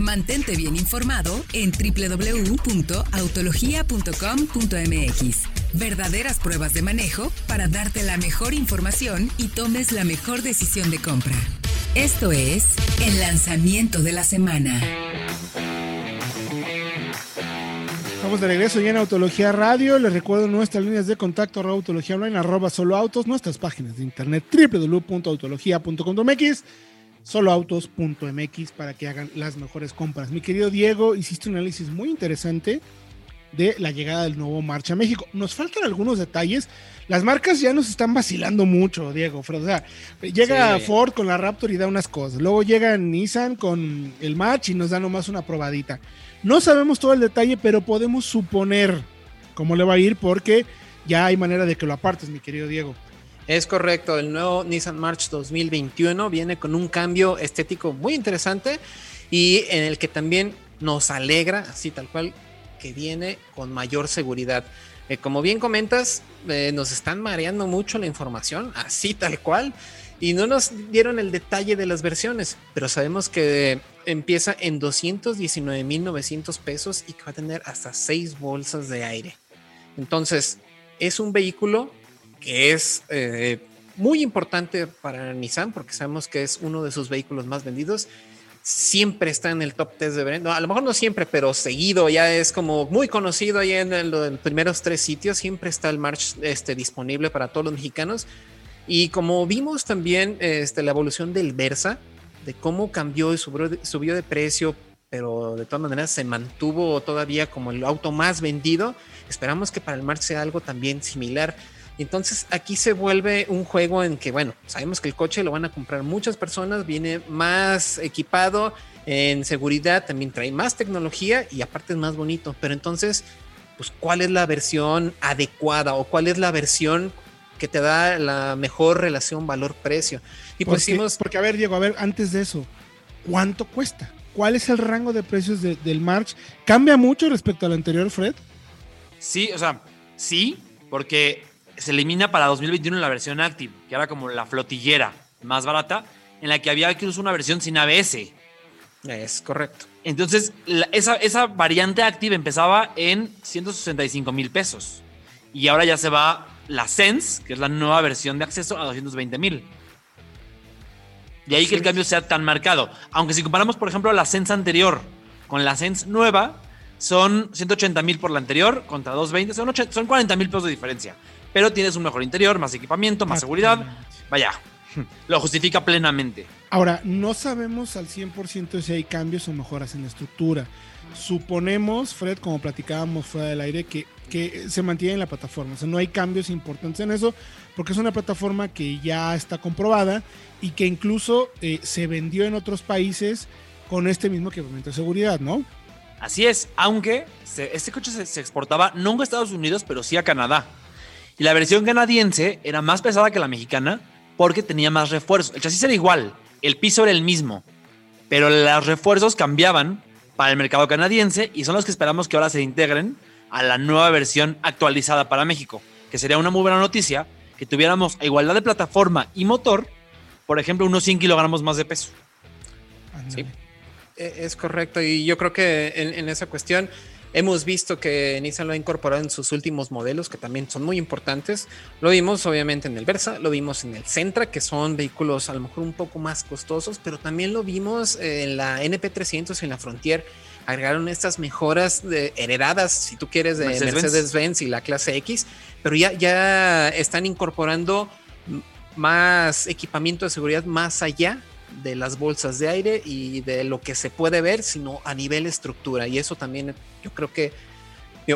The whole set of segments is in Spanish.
Mantente bien informado en www.autologia.com.mx. Verdaderas pruebas de manejo para darte la mejor información y tomes la mejor decisión de compra. Esto es el lanzamiento de la semana. Estamos de regreso ya en Autología Radio. Les recuerdo nuestras líneas de contacto arroba autología online, arroba solo autos, nuestras páginas de internet www.autología.com.mx, soloautos.mx para que hagan las mejores compras. Mi querido Diego, hiciste un análisis muy interesante de la llegada del nuevo Marcha a México. Nos faltan algunos detalles. Las marcas ya nos están vacilando mucho, Diego. O sea, llega Ford con la Raptor y da unas cosas. Luego llega Nissan con el Match y nos da nomás una probadita. No sabemos todo el detalle, pero podemos suponer cómo le va a ir porque ya hay manera de que lo apartes, mi querido Diego. Es correcto, el nuevo Nissan March 2021 viene con un cambio estético muy interesante y en el que también nos alegra, así tal cual, que viene con mayor seguridad. Eh, como bien comentas, eh, nos están mareando mucho la información, así tal cual, y no nos dieron el detalle de las versiones, pero sabemos que empieza en 219.900 pesos y que va a tener hasta 6 bolsas de aire. Entonces, es un vehículo que es eh, muy importante para Nissan porque sabemos que es uno de sus vehículos más vendidos. Siempre está en el top 10 de venta. a lo mejor no siempre, pero seguido ya es como muy conocido ahí en, los primeros tres sitios. Siempre está el March este, disponible para todos los mexicanos. Y como vimos también este, la evolución del Versa, de cómo cambió y subió, de precio, pero de todas maneras se mantuvo todavía como el auto más vendido. Esperamos que para el March sea algo también similar. Entonces aquí se vuelve un juego en que, bueno, sabemos que el coche lo van a comprar muchas personas, viene más equipado en seguridad, también trae más tecnología y aparte es más bonito. Pero entonces, pues, ¿cuál es la versión adecuada o cuál es la versión que te da la mejor relación valor-precio? Y pues porque, porque, a ver, Diego, a ver, antes de eso, ¿cuánto cuesta? ¿Cuál es el rango de precios del March? ¿Cambia mucho respecto al anterior, Fred? Sí, o sea, sí, porque se elimina para 2021 la versión Active, que era como la flotillera más barata, en la que había incluso una versión sin ABS. Es correcto. Entonces, esa, esa variante Active empezaba en 165 mil pesos. Y ahora ya se va la Sense, que es la nueva versión de acceso, a 220 mil. De ahí que el cambio sea tan marcado. Aunque si comparamos, por ejemplo, la Sense anterior con la Sense nueva, son 180 mil por la anterior contra 220, son, son 40 mil pesos de diferencia. Pero tienes un mejor interior, más equipamiento, más seguridad. Vaya, lo justifica plenamente. Ahora, no sabemos al 100% si hay cambios o mejoras en la estructura. Suponemos, Fred, como platicábamos fuera del aire, que, que se mantiene en la plataforma. O sea, no hay cambios importantes en eso, porque es una plataforma que ya está comprobada y que incluso eh, se vendió en otros países con este mismo equipamiento de seguridad, ¿no? Así es, aunque este coche se, exportaba no a Estados Unidos, pero sí a Canadá. Y la versión canadiense era más pesada que la mexicana porque tenía más refuerzos. El chasis era igual, el piso era el mismo, pero los refuerzos cambiaban para el mercado canadiense y son los que esperamos que ahora se integren a la nueva versión actualizada para México, que sería una muy buena noticia que tuviéramos a igualdad de plataforma y motor, por ejemplo, unos 100 kilogramos más de peso. Sí, e, es correcto. Y yo creo que en, esa cuestión hemos visto que Nissan lo ha incorporado en sus últimos modelos, que también son muy importantes. Lo vimos obviamente en el Versa, lo vimos en el Sentra, que son vehículos a lo mejor un poco más costosos, pero también lo vimos en la NP300 y en la Frontier. Agregaron estas mejoras de, heredadas, si tú quieres, de Mercedes-Benz y la clase X, pero ya, ya están incorporando más equipamiento de seguridad más allá de las bolsas de aire y de lo que se puede ver, sino a nivel estructura. Y eso también yo creo que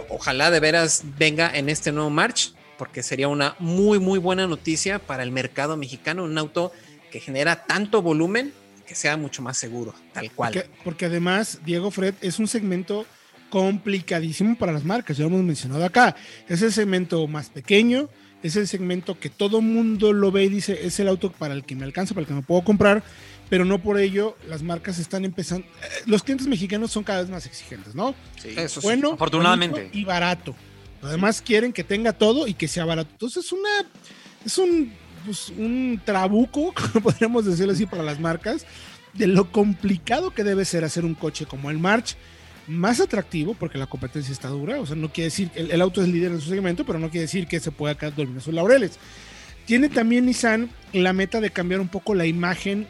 ojalá de veras venga en este nuevo March, porque sería una muy, muy buena noticia para el mercado mexicano, un auto que genera tanto volumen que sea mucho más seguro, tal cual. Porque además, Diego Fred, es un segmento complicadísimo para las marcas, ya lo hemos mencionado acá. Es el segmento más pequeño, es el segmento que todo mundo lo ve y dice, es el auto para el que me alcanza, para el que me puedo comprar, pero no por ello las marcas están empezando. Eh, los clientes mexicanos son cada vez más exigentes, ¿no? Sí, eso bueno, afortunadamente. Y barato. Además quieren que tenga todo y que sea barato. Entonces es una, es un, pues, un trabuco, podríamos decirlo así, para las marcas. de lo complicado que debe ser hacer un coche como el March más atractivo, porque la competencia está dura, o sea, no quiere decir, el, el auto es líder en su segmento, pero no quiere decir que se pueda dormir sus laureles. Tiene también Nissan la meta de cambiar un poco la imagen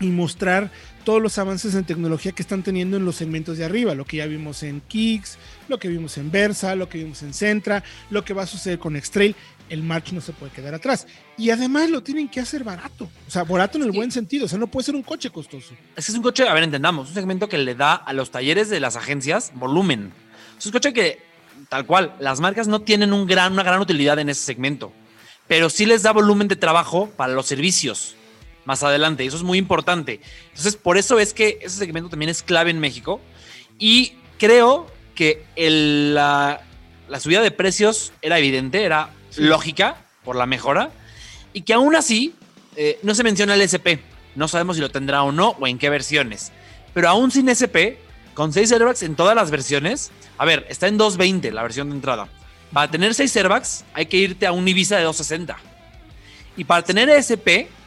y mostrar todos los avances en tecnología que están teniendo en los segmentos de arriba, lo que ya vimos en Kicks, lo que vimos en Versa, lo que vimos en Centra, lo que va a suceder con X-Trail, el March no se puede quedar atrás. Y además lo tienen que hacer barato, o sea, barato en el buen sentido, o sea, no puede ser un coche costoso. Es que es un coche, a ver, entendamos, un segmento que le da a los talleres de las agencias volumen. Es un coche que, tal cual, las marcas no tienen un gran, una gran utilidad en ese segmento, pero sí les da volumen de trabajo para los servicios más adelante. Y eso es muy importante. Entonces, por eso es que ese segmento también es clave en México. Y creo que el, la, la, subida de precios era evidente, era sí. lógica por la mejora. Y que aún así eh, no se menciona el SP. No sabemos si lo tendrá o no o en qué versiones. Pero aún sin SP, con 6 airbags en todas las versiones, a ver, está en 220 la versión de entrada. Para tener 6 airbags hay que irte a un Ibiza de 260. Y para tener SP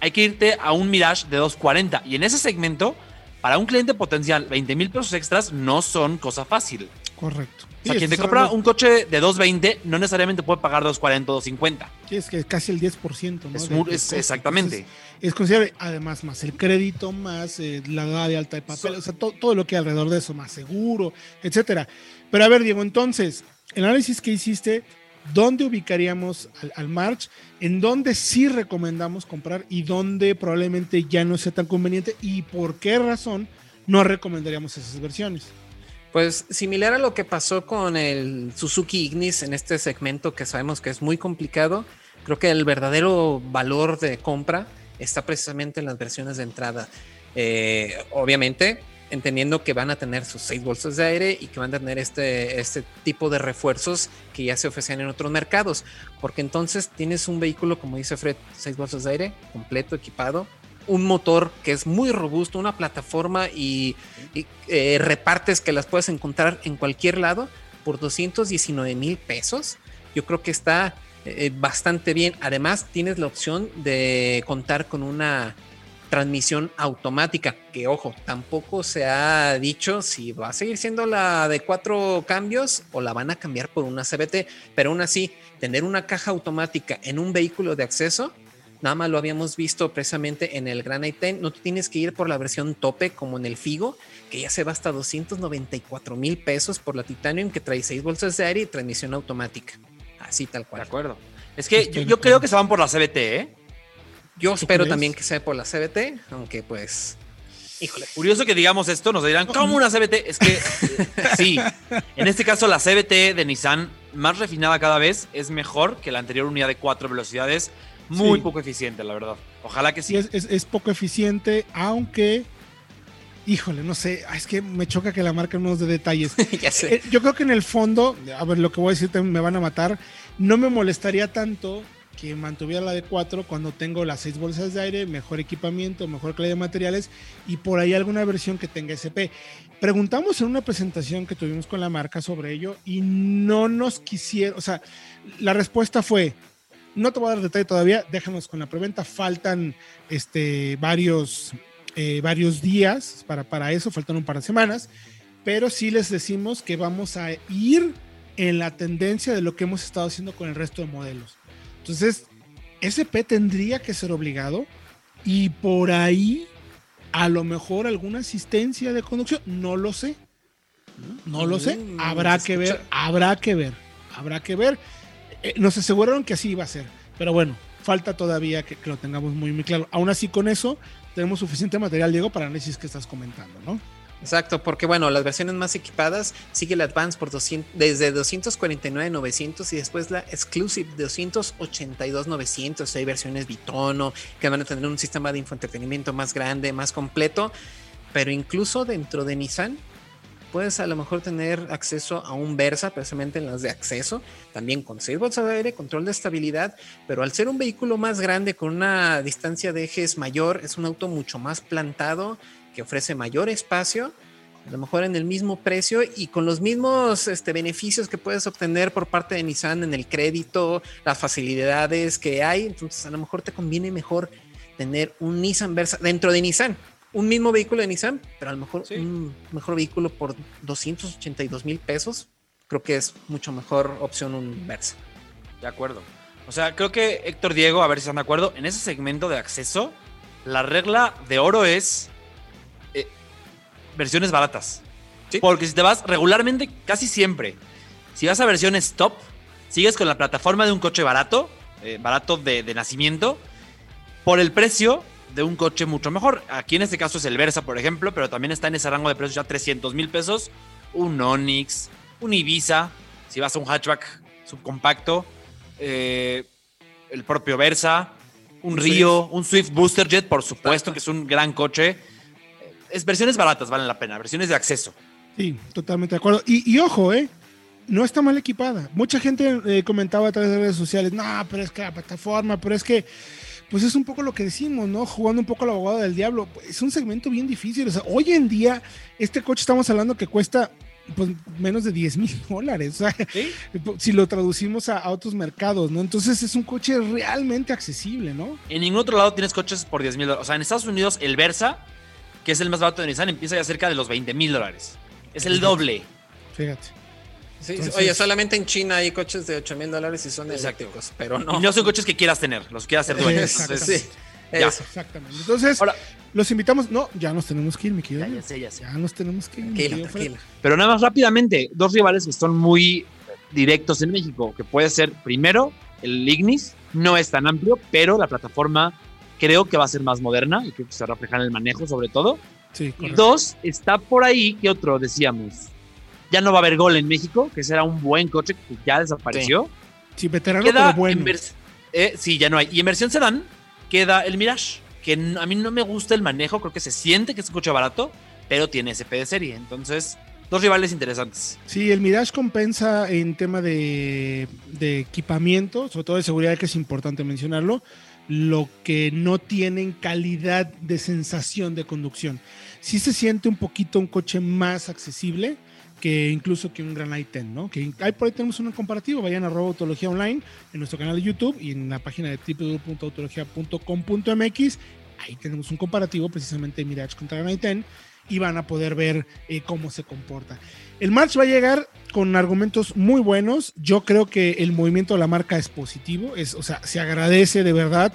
hay que irte a un Mirage de 240. Y en ese segmento, para un cliente potencial, 20 mil pesos extras no son cosa fácil. Correcto. O sea, sí, quien te compra un coche de 220 no necesariamente puede pagar 240 o 250. Sí, es que es casi el 10%, ¿no? Es, muy, es exactamente. Entonces, es considerable, además, más el crédito, más eh, la edad de alta de papel, so, o sea, to, todo lo que hay alrededor de eso, más seguro, etcétera. Pero a ver, Diego, entonces, el análisis que hiciste, ¿dónde ubicaríamos al, March? ¿En dónde sí recomendamos comprar y dónde probablemente ya no sea tan conveniente? ¿Y por qué razón no recomendaríamos esas versiones? Pues similar a lo que pasó con el Suzuki Ignis en este segmento que sabemos que es muy complicado, creo que el verdadero valor de compra está precisamente en las versiones de entrada. Eh, obviamente, entendiendo que van a tener sus seis bolsas de aire y que van a tener este, este tipo de refuerzos que ya se ofrecían en otros mercados, porque entonces tienes un vehículo, como dice Fred, seis bolsas de aire, completo, equipado, un motor que es muy robusto, una plataforma y, eh, repartes que las puedes encontrar en cualquier lado por 219 mil pesos. Yo creo que está eh, bastante bien. Además, tienes la opción de contar con una transmisión automática, que ojo, tampoco se ha dicho si va a seguir siendo la de cuatro cambios o la van a cambiar por una CBT, pero aún así, tener una caja automática en un vehículo de acceso Nada más lo habíamos visto precisamente en el Granite 10. No tienes que ir por la versión tope como en el Figo, que ya se va hasta 294 mil pesos por la Titanium, que trae 6 bolsas de aire y transmisión automática. Así tal cual. De acuerdo. Es que yo, yo creo que se van por la CBT, ¿eh? Yo espero también que sea por la CBT, aunque pues. Híjole. Curioso que digamos esto, nos dirán, ¿cómo una CBT? Es que sí, en este caso la CBT de Nissan, más refinada cada vez, es mejor que la anterior unidad de cuatro velocidades muy sí. poco eficiente, la verdad. Ojalá que sí. Es, es, es, poco eficiente, aunque, híjole, no sé, es que me choca que la marca no nos dé detalles. ya sé. Eh, yo creo que en el fondo, a ver, lo que voy a decir me van a matar, no me molestaría tanto que mantuviera la de 4 cuando tengo las 6 bolsas de aire, mejor equipamiento, mejor calidad de materiales y por ahí alguna versión que tenga SP. Preguntamos en una presentación que tuvimos con la marca sobre ello y no nos quisieron, o sea, la respuesta fue, no te voy a dar detalle todavía, déjanos con la preventa. Faltan este, varios, eh, varios días para, para eso, faltan un par de semanas, pero sí les decimos que vamos a ir en la tendencia de lo que hemos estado haciendo con el resto de modelos. Entonces, SP tendría que ser obligado y por ahí a lo mejor alguna asistencia de conducción, no lo sé. No lo sé, habrá que ver, habrá que ver, habrá que ver eh, nos aseguraron que así iba a ser, pero bueno, falta todavía que, que, lo tengamos muy, muy claro. Aún así, con eso, tenemos suficiente material, Diego, para análisis que estás comentando, ¿no? Exacto, porque bueno, las versiones más equipadas sigue el Advance por 200, desde 249.900 y después la Exclusive de 282.900. Hay versiones bitono que van a tener un sistema de infoentretenimiento más grande, más completo, pero incluso dentro de Nissan puedes a lo mejor tener acceso a un Versa, precisamente en las de acceso, también con 6 bolsas de aire, control de estabilidad, pero al ser un vehículo más grande con una distancia de ejes mayor, es un auto mucho más plantado, que ofrece mayor espacio, a lo mejor en el mismo precio y con los mismos este, beneficios que puedes obtener por parte de Nissan en el crédito, las facilidades que hay, entonces a lo mejor te conviene mejor tener un Nissan Versa dentro de Nissan un mismo vehículo de Nissan, pero a lo mejor Sí. un mejor vehículo por 282 mil pesos, creo que es mucho mejor opción un Versa. De acuerdo. O sea, creo que Héctor Diego, a ver si están de acuerdo, en ese segmento de acceso, la regla de oro es versiones baratas. Sí. Porque si te vas regularmente, casi siempre, si vas a versiones top, sigues con la plataforma de un coche barato, eh, barato de, de nacimiento, por el precio de un coche mucho mejor. Aquí en este caso es el Versa, por ejemplo, pero también está en ese rango de precios ya 300 mil pesos. Un Onix, un Ibiza, si vas a un hatchback subcompacto, eh, el propio Versa, un, Un Río, un Swift Booster Jet, por supuesto, que es un gran coche. Es versiones baratas, valen la pena, versiones de acceso. Sí, totalmente de acuerdo. Y, y ojo, ¿eh? No está mal equipada. Mucha gente eh, comentaba a través de redes sociales, no, pero es que la plataforma, pero es que, pues es un poco lo que decimos, ¿no? Jugando un poco al abogado del diablo. Es un segmento bien difícil. O sea, hoy en día, este coche estamos hablando que cuesta pues menos de 10 mil dólares. O sea, si lo traducimos a, a otros mercados, ¿no? Entonces es un coche realmente accesible, ¿no? En ningún otro lado tienes coches por 10 mil dólares. O sea, en Estados Unidos, el Versa, que es el más barato de Nissan, empieza ya cerca de los 20 mil dólares. Es el doble. Fíjate. Sí, Entonces- oye, solamente en China hay coches de 8 mil dólares y son Exacto. eléctricos, pero Y no. no son coches que quieras tener, los quieras hacer dueños. Exactamente. Entonces, Sí, Ya. Exactamente. Entonces, Ahora, los invitamos. No, ya nos tenemos que ir, mi querido. ya, ya sé, ya sé. Ya nos tenemos que ir. Tranquila, Fred. tranquila. Pero nada más rápidamente, dos rivales que son muy directos en México, que puede ser primero el Ignis, no es tan amplio, pero la plataforma creo que va a ser más moderna y creo que se refleja en el manejo sobre todo. Sí, Y dos, está por ahí, ¿qué otro decíamos? Ya no va a haber gol en México, que será un buen coche que ya desapareció. Sí, veterano, Queda pero bueno. eh, sí, ya no hay. Y en versión sedán queda el Mirage, que a mí no me gusta el manejo, creo que se siente que es un coche barato, pero tiene SP de serie. Entonces, dos rivales interesantes. Sí, el Mirage compensa en tema de, de equipamiento, sobre todo de seguridad, que es importante mencionarlo, lo que no tienen calidad de sensación de conducción. Sí se siente un poquito un coche más accesible que incluso que un Gran i10, ¿no? Que ahí por ahí tenemos un comparativo, vayan a arroba autología online en nuestro canal de YouTube y en la página de www.autologia.com.mx, ahí tenemos un comparativo precisamente de Mirage contra Gran i10 y van a poder ver eh, cómo se comporta. El March va a llegar con argumentos muy buenos. Yo creo que el movimiento de la marca es positivo. Es, o sea, se agradece de verdad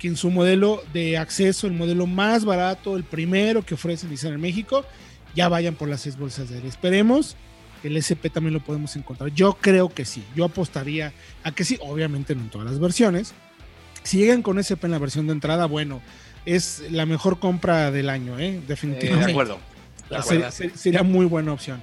que en su modelo de acceso, el modelo más barato, el primero que ofrece Nissan en México, ya vayan por las seis bolsas de aire. Esperemos que el SP también lo podemos encontrar. Yo creo que sí. Yo apostaría a que sí. Obviamente no en todas las versiones. Si llegan con SP en la versión de entrada, bueno, es la mejor compra del año, ¿eh? Eh, de definitivamente. De acuerdo. Sería muy buena opción.